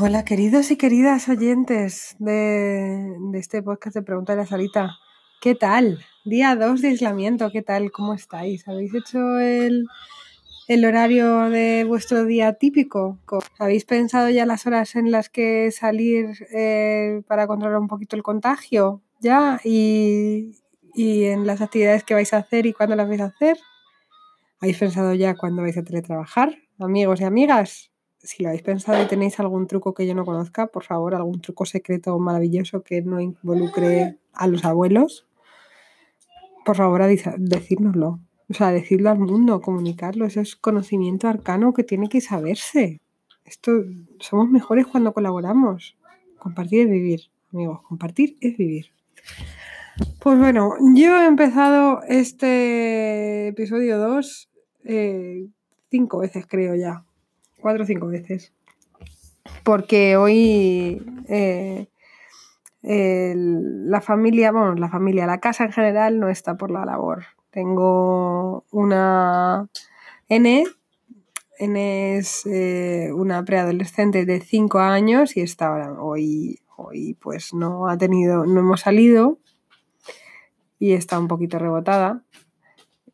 Hola, queridos y queridas oyentes de, este podcast de Pregunta de la Salita. ¿Qué tal? Día 2 de aislamiento, ¿qué tal? ¿Cómo estáis? ¿Habéis hecho el, el horario de vuestro día típico? ¿Habéis pensado ya las horas en las que salir eh, para controlar un poquito el contagio? ¿Ya? ¿Y, y en las actividades que vais a hacer y cuándo las vais a hacer? ¿Habéis pensado ya cuándo vais a teletrabajar? Amigos y amigas, si lo habéis pensado y tenéis algún truco que yo no conozca, por favor, algún truco secreto maravilloso que no involucre a los abuelos, por favor, decírnoslo. O sea, decirlo al mundo, comunicarlo. Eso es conocimiento arcano que tiene que saberse. Esto somos mejores cuando colaboramos. Compartir es vivir, amigos. Compartir es vivir. Pues bueno, yo he empezado este episodio 2 eh, cinco veces, creo ya cuatro o cinco veces. Porque hoy eh, la familia, bueno, la familia, la casa en general no está por la labor. Tengo una N, N es eh, una preadolescente de 5 años y está hoy, hoy pues no ha tenido, no hemos salido y está un poquito rebotada.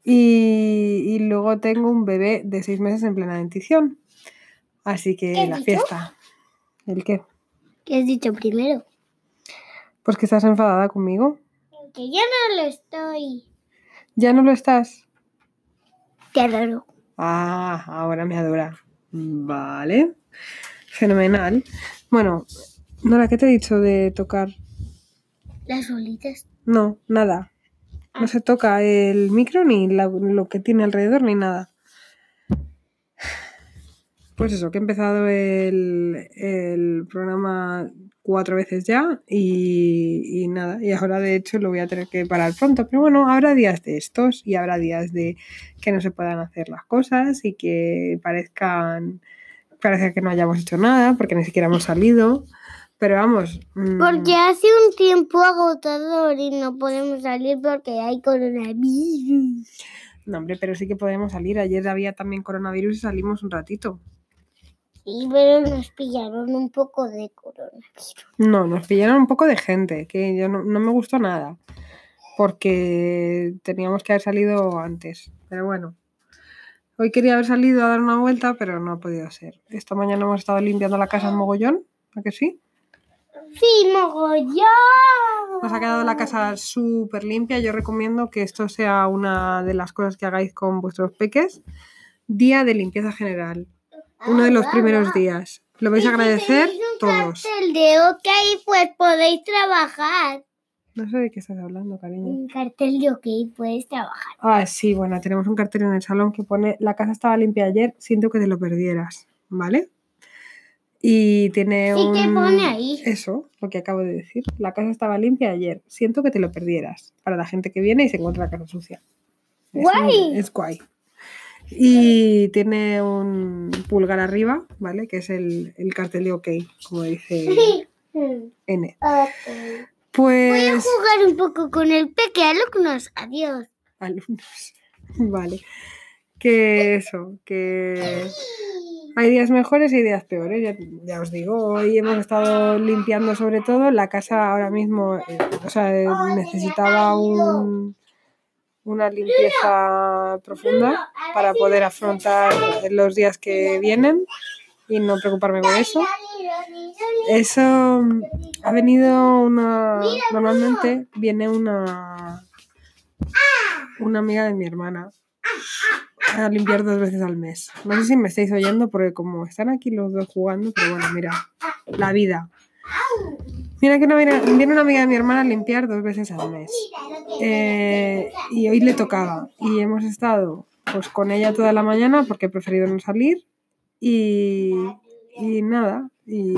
Y, y luego tengo un bebé de 6 meses en plena dentición. Así que la fiesta. ¿El qué? ¿Qué has dicho primero? Pues que estás enfadada conmigo. Que ya no lo estoy. ¿Ya no lo estás? Te adoro. Ah, ahora me adora. Vale. Fenomenal. Bueno, Nora, ¿qué te he dicho de tocar? Las bolitas. No, nada. No se toca el micro ni lo que tiene alrededor ni nada. Pues eso, que he empezado el, programa cuatro veces ya y, nada, y ahora de hecho lo voy a tener que parar pronto, pero bueno, habrá días de estos y habrá días de que no se puedan hacer las cosas y que parezcan, parece que no hayamos hecho nada porque ni siquiera hemos salido, pero vamos. Mm. Porque hace un tiempo agotador y no podemos salir porque hay coronavirus. No, hombre, pero sí que podemos salir. Ayer había también coronavirus y salimos un ratito. Sí, pero nos pillaron un poco de coronavirus. No, nos pillaron un poco de gente, que yo no, me gustó nada, porque teníamos que haber salido antes. Pero bueno, hoy quería haber salido a dar una vuelta, pero no ha podido ser. Esta mañana hemos estado limpiando la casa en mogollón, ¿a que sí? Sí, mogollón. Nos ha quedado la casa súper limpia. Yo recomiendo que esto sea una de las cosas que hagáis con vuestros peques. Día de limpieza general uno de los primeros días. Lo vais a agradecer todos. El de OK, pues podéis trabajar. No sé de qué estás hablando, cariño. Un cartel de OK, puedes trabajar. Ah, sí, bueno, tenemos un cartel en el salón que pone la casa estaba limpia ayer, siento que te lo perdieras, ¿vale? Y tiene un... ¿Qué pone ahí? Eso, lo que acabo de decir. La casa estaba limpia ayer, siento que te lo perdieras. Para la gente que viene y se encuentra la casa sucia. guay. es guay. Y tiene un pulgar arriba, ¿vale? Que es el, cartel de OK, como dice N. Pues. Voy a jugar un poco con el peque, alumnos. Adiós. Alumnos. Vale. Que eso, que. Hay días mejores y días peores, ya, ya, os digo. Hoy hemos estado limpiando sobre todo. La casa ahora mismo, eh, o sea, necesitaba un, una limpieza profunda para poder afrontar los días que vienen y no preocuparme con eso. Eso ha venido una. Normalmente viene una. Una amiga de mi hermana a limpiar dos veces al mes. No sé si me estáis oyendo porque como están aquí los dos jugando, pero bueno, mira, la vida. Mira que viene, una amiga de mi hermana a limpiar dos veces al mes. Eh, y hoy le tocaba. Y hemos estado pues con ella toda la mañana porque he preferido no salir. Y, y nada. Y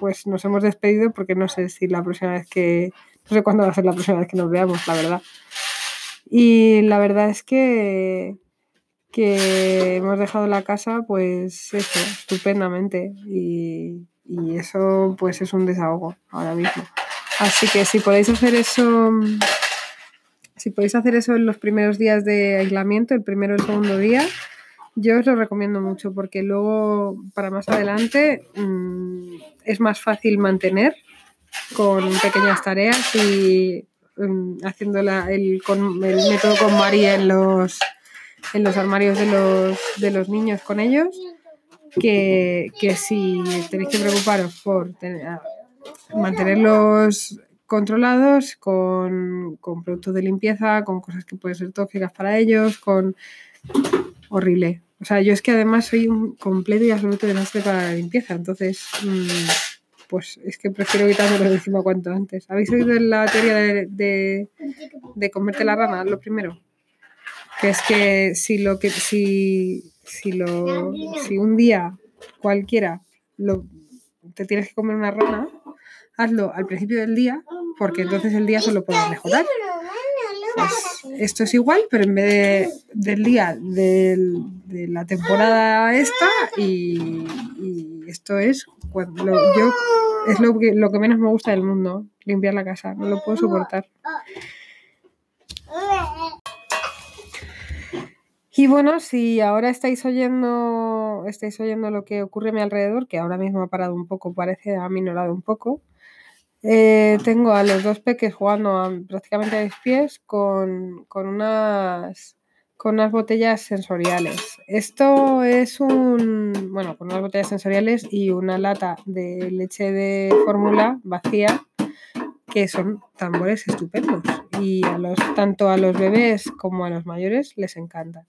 pues nos hemos despedido porque no sé si la próxima vez que. No sé cuándo va a ser la próxima vez que nos veamos, la verdad. Y la verdad es que que hemos dejado la casa, pues eso, estupendamente. Y, y eso pues es un desahogo ahora mismo. Así que si podéis hacer eso, si podéis hacer eso en los primeros días de aislamiento, el primero y el segundo día, Yo os lo recomiendo mucho porque luego para más adelante mm, es más fácil mantener con pequeñas tareas y mm, haciendo la- el, con, el método con María en los, en los armarios de los, de los niños con ellos que, que si tenéis que preocuparos por tener- a- mantenerlos controlados con, con productos de limpieza, con cosas que pueden ser tóxicas para ellos, con horrible. O sea, yo es que además soy un completo y absoluto desastre para la limpieza, entonces mm, pues es que prefiero quitármelo de encima cuanto antes. ¿Habéis oído la teoría de, de, de comerte la rana? Lo primero. Que es que si lo que si, si lo si un día cualquiera lo, te tienes que comer una rana, hazlo al principio del día, porque entonces el día solo puedes mejorar. Pues esto es igual, pero en vez de, del día del- de la temporada esta y, y esto es cuando lo- yo es lo que, lo que menos me gusta del mundo, limpiar la casa, no lo puedo soportar. Y bueno, si ahora estáis oyendo, estáis oyendo lo que ocurre a mi alrededor, que ahora mismo ha parado un poco, parece ha minorado un poco, eh, tengo a los dos peques jugando prácticamente a mis pies con, con unas con unas botellas sensoriales. Esto es un, bueno, con unas botellas sensoriales y una lata de leche de fórmula vacía que son tambores estupendos y a los, tanto a los bebés como a los mayores les encanta.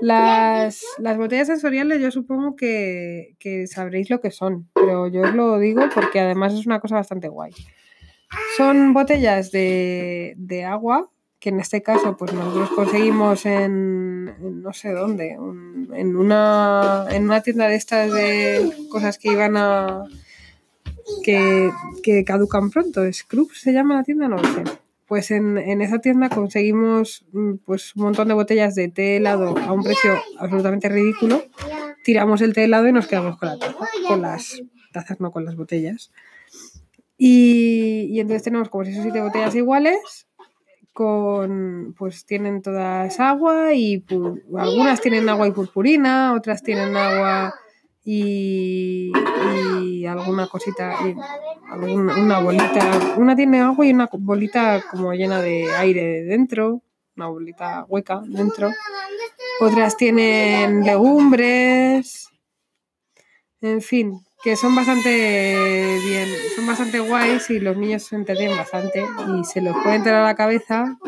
Las, las botellas sensoriales yo supongo que, que sabréis lo que son, pero yo os lo digo porque además es una cosa bastante guay. Son botellas de, de agua que en este caso pues nosotros conseguimos en, no sé dónde, en una, en una tienda de estas de cosas que iban a... que, caducan pronto, Scrub se llama la tienda, no sé. Pues en, en esa tienda conseguimos mm, pues un montón de botellas de té helado a un precio absolutamente ridículo. Tiramos el té helado y nos quedamos con la taza, con las tazas, no con las botellas. Y, y entonces tenemos como seis o siete botellas iguales con pues tienen todas agua y algunas tienen agua y purpurina, otras tienen agua y alguna cosita, y una bolita, una tiene agua y una bolita como llena de aire dentro, una bolita hueca dentro. Otras tienen legumbres, en fin, que son bastante bien, son bastante guays y los niños se entretienen bastante y se los puede entrar a la cabeza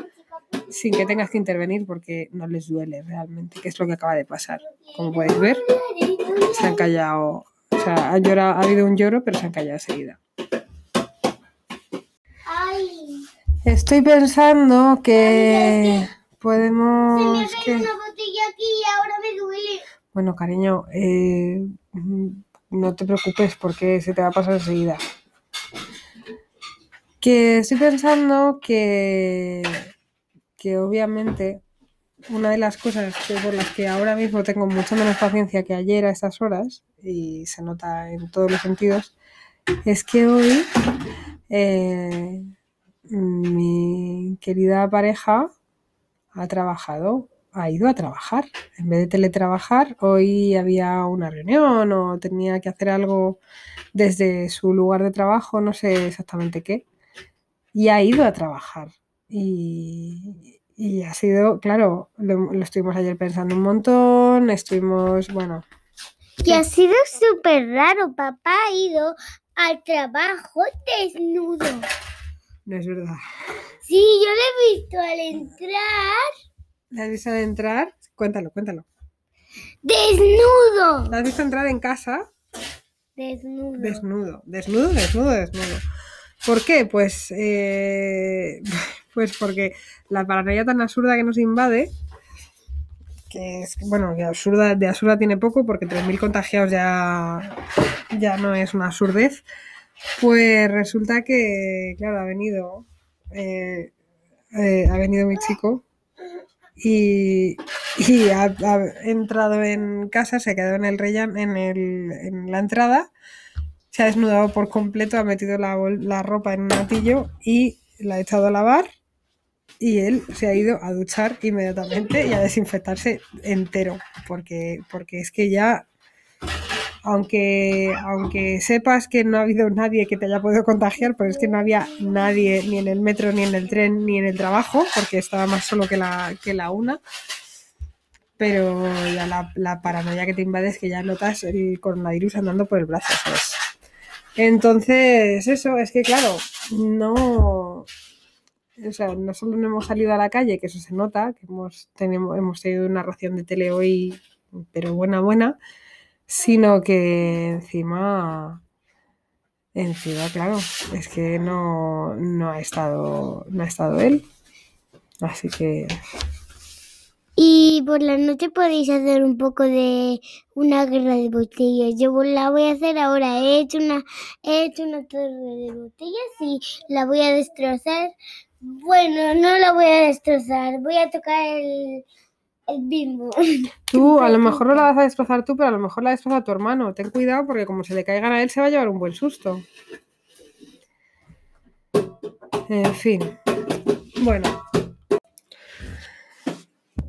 sin que tengas que intervenir porque no les duele realmente, que es lo que acaba de pasar. Como podéis ver, se han callado, o sea, han llorado, ha habido un lloro, pero se han callado enseguida. Ay, Estoy pensando que se me podemos... cae que- una botella aquí y ahora me duele. Bueno, cariño, eh, no te preocupes porque se te va a pasar enseguida. Que estoy pensando que, que obviamente una de las cosas que por las que ahora mismo tengo mucha menos paciencia que ayer a estas horas, y se nota en todos los sentidos, es que hoy eh, mi querida pareja ha trabajado, ha ido a trabajar. En vez de teletrabajar, hoy había una reunión o tenía que hacer algo desde su lugar de trabajo, no sé exactamente qué, y ha ido a trabajar. Y, y ha sido, claro, lo, lo estuvimos ayer pensando un montón, estuvimos, bueno, Que ha sido súper raro. Papá ha ido al trabajo desnudo. no es verdad. Sí, yo lo he visto al entrar ¿La has visto entrar? Cuéntalo, cuéntalo. desnudo. ¿La has visto entrar en casa? Desnudo. Desnudo, desnudo, desnudo, desnudo. ¿Por qué? Pues, eh, pues porque la paranoia tan absurda que nos invade, que es, bueno, que absurda, de absurda tiene poco, porque 3.000 contagiados ya, ya no es una absurdez, pues resulta que, claro, ha venido, eh, eh, ha venido mi chico y, ha, entrado en casa, se ha quedado en el rellan, en, el, en la entrada, se ha desnudado por completo, ha metido la, la ropa en un atillo y la ha echado a lavar y él se ha ido a duchar inmediatamente y a desinfectarse entero, porque, porque es que ya, aunque, aunque sepas que no ha habido nadie que te haya podido contagiar, pero es que no había nadie ni en el metro, ni en el tren, ni en el trabajo, porque estaba más solo que la, que la una. Pero ya la, paranoia que te invade es que ya notas el coronavirus andando por el brazo, ¿sabes? Entonces, eso, es que claro, no, o sea, no solo no hemos salido a la calle, que eso se nota, que hemos, tenemos, hemos tenido una ración de tele hoy, pero buena, buena, sino que encima, encima, claro, es que no, no ha estado, no ha estado él. Así que Y por la noche podéis hacer un poco de una guerra de botellas. Yo la voy a hacer ahora. He hecho una, he hecho una torre de botellas y la voy a destrozar. Bueno, no la voy a destrozar. Voy a tocar el, el bimbo. tú a lo mejor no la vas a destrozar tú, pero a lo mejor la destroza tu hermano. Ten cuidado porque como se le caigan a él se va a llevar un buen susto. En fin. Bueno.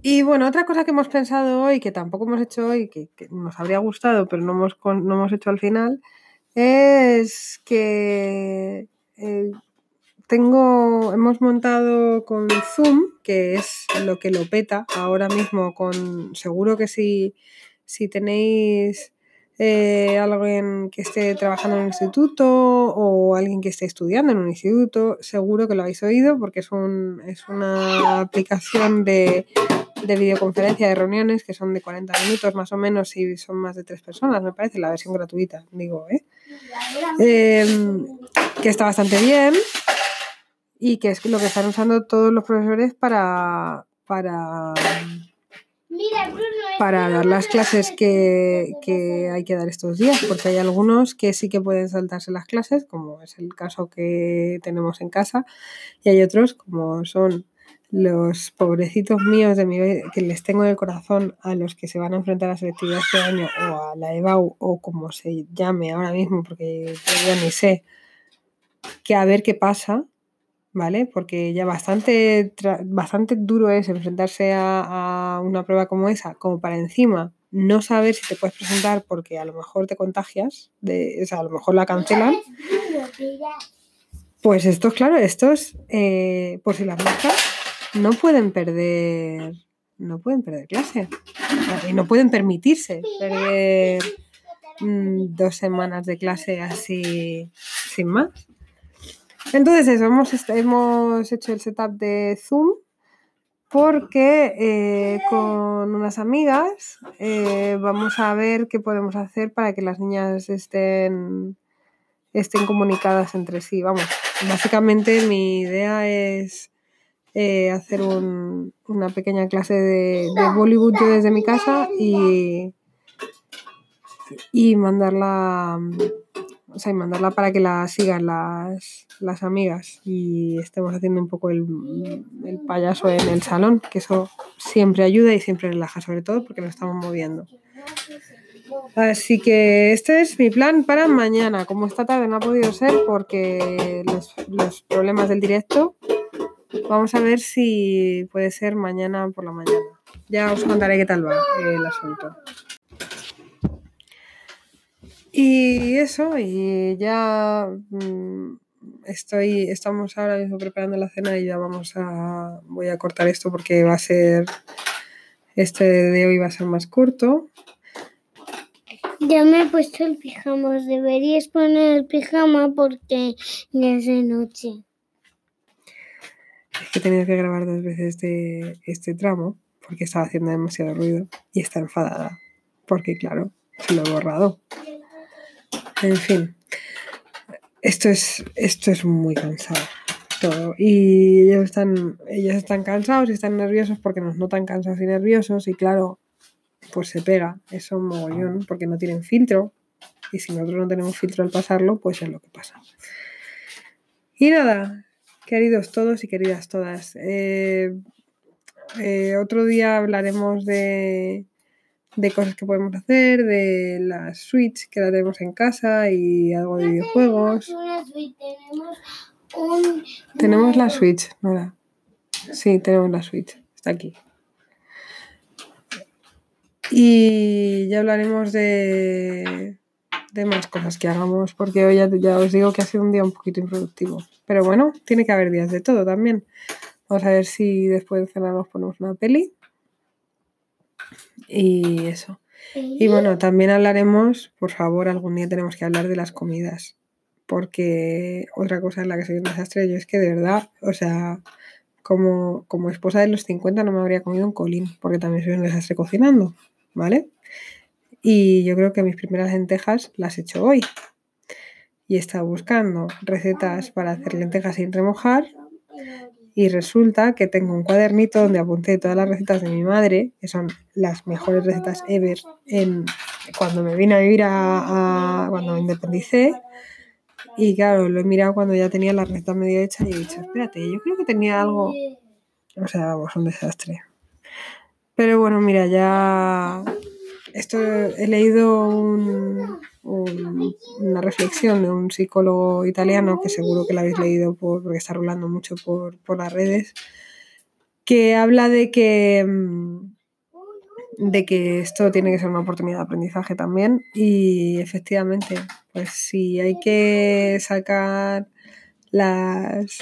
Y bueno, otra cosa que hemos pensado hoy, que tampoco hemos hecho hoy, que, que nos habría gustado, pero no hemos, no hemos hecho al final, es que eh, tengo, hemos montado con Zoom, que es lo que lo peta ahora mismo con, seguro que si, si tenéis eh, alguien que esté trabajando en un instituto o alguien que esté estudiando en un instituto, seguro que lo habéis oído porque es, un, es una aplicación de, de videoconferencia de reuniones que son de 40 minutos más o menos y son más de tres personas, me parece, la versión gratuita, digo, ¿eh? Em, que está bastante bien y que es lo que están usando todos los profesores para, para, para dar las clases que, que hay que dar estos días, porque hay algunos que sí que pueden saltarse las clases, como es el caso que tenemos en casa, y hay otros como son los pobrecitos míos de mi que les tengo en el corazón a los que se van a enfrentar a la selectividad este año o a la EBAU o como se llame ahora mismo, porque yo ya ni sé, que a ver qué pasa, ¿vale? Porque ya bastante, bastante duro es enfrentarse a, una prueba como esa, como para encima no saber si te puedes presentar porque a lo mejor te contagias, de, o sea, a lo mejor la cancelan. Pues estos, claro, estos, eh, por si las moscas, no pueden perder, no pueden perder clase. No pueden permitirse perder mm, dos semanas de clase así sin más. Entonces eso, hemos, hemos hecho el setup de Zoom porque eh, con unas amigas eh, vamos a ver qué podemos hacer para que las niñas estén, estén comunicadas entre sí. Vamos, básicamente mi idea es eh, hacer un- una pequeña clase de, de Bollywood desde mi casa y, y mandarla o sea, y mandarla para que la sigan las, las amigas y estemos haciendo un poco el, el payaso en el salón, que eso siempre ayuda y siempre relaja, sobre todo porque nos estamos moviendo. Así que este es mi plan para mañana. Como esta tarde no ha podido ser porque los, los problemas del directo, vamos a ver si puede ser mañana por la mañana. Ya os contaré qué tal va el asunto. Y eso, y ya mm, estoy, estamos ahora mismo preparando la cena y ya vamos a, voy a cortar esto porque va a ser, este de hoy va a ser más corto. Ya me he puesto el pijama. Os deberíais poner el pijama porque ya es de noche. Es que he tenido que grabar dos veces de este tramo porque estaba haciendo demasiado ruido y está enfadada porque claro, se lo he borrado. En fin, esto es, esto es muy cansado todo. Y ellos están, están cansados y están nerviosos porque nos notan cansados y nerviosos y claro, pues se pega eso un mogollón porque no tienen filtro y si nosotros no tenemos filtro al pasarlo, pues es lo que pasa. Y nada, queridos todos y queridas todas, eh, eh, otro día hablaremos de, de cosas que podemos hacer, de la Switch que la tenemos en casa y algo de videojuegos. Un... Tenemos la Switch, Nora. Sí, tenemos la Switch. Está aquí. Y ya hablaremos de, de más cosas que hagamos, porque hoy ya, ya os digo que ha sido un día un poquito improductivo. Pero bueno, tiene que haber días de todo también. Vamos a ver si después de cenar nos ponemos una peli. Y eso. Y bueno, también hablaremos, por favor, algún día tenemos que hablar de las comidas. Porque otra cosa en la que soy un desastre, yo es que de verdad, o sea, como, como esposa de los 50 no me habría comido un colín, porque también soy un desastre cocinando, ¿vale? Y yo creo que mis primeras lentejas las he hecho hoy. Y he estado buscando recetas para hacer lentejas sin remojar. Y resulta que tengo un cuadernito donde apunté todas las recetas de mi madre, que son las mejores recetas ever, en, cuando me vine a vivir a, cuando me independicé. Y claro, lo he mirado cuando ya tenía la receta medio hecha y he dicho, espérate, yo creo que tenía algo. O sea, vamos, un desastre. Pero bueno, mira, ya. Esto he leído un- un- una reflexión de un psicólogo italiano, que seguro que la habéis leído por- porque está rolando mucho por, por las redes, que habla de que, mm, de que esto tiene que ser una oportunidad de aprendizaje también. Y efectivamente, pues si hay que sacar las,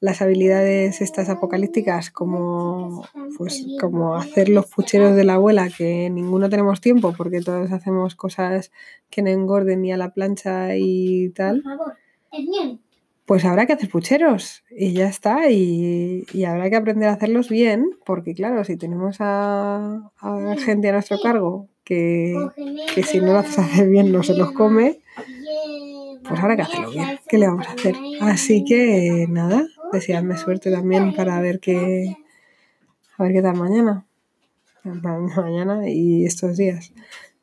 las habilidades estas apocalípticas como pues como hacer los pucheros de la abuela que ninguno tenemos tiempo porque todos hacemos cosas que no engorden ni a la plancha y tal pues habrá que hacer pucheros y ya está y, y habrá que aprender a hacerlos bien porque claro si tenemos a, a gente a nuestro cargo que, que si no lo haces hacer bien no se los come pues habrá que hacerlo bien. ¿Qué le vamos a hacer? Así que nada, deseadme suerte también para ver qué, a ver qué tal mañana. Ma- Mañana y estos días.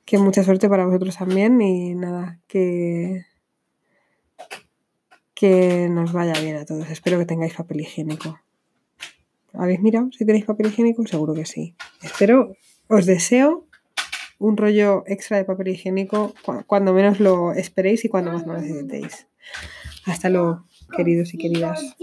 Que mucha suerte para vosotros también y nada, que, que nos vaya bien a todos. Espero que tengáis papel higiénico. ¿Habéis mirado si tenéis papel higiénico? Seguro que sí. Espero, os deseo un rollo extra de papel higiénico cu- cuando menos lo esperéis y cuando más lo necesitéis. Hasta luego, queridos y queridas.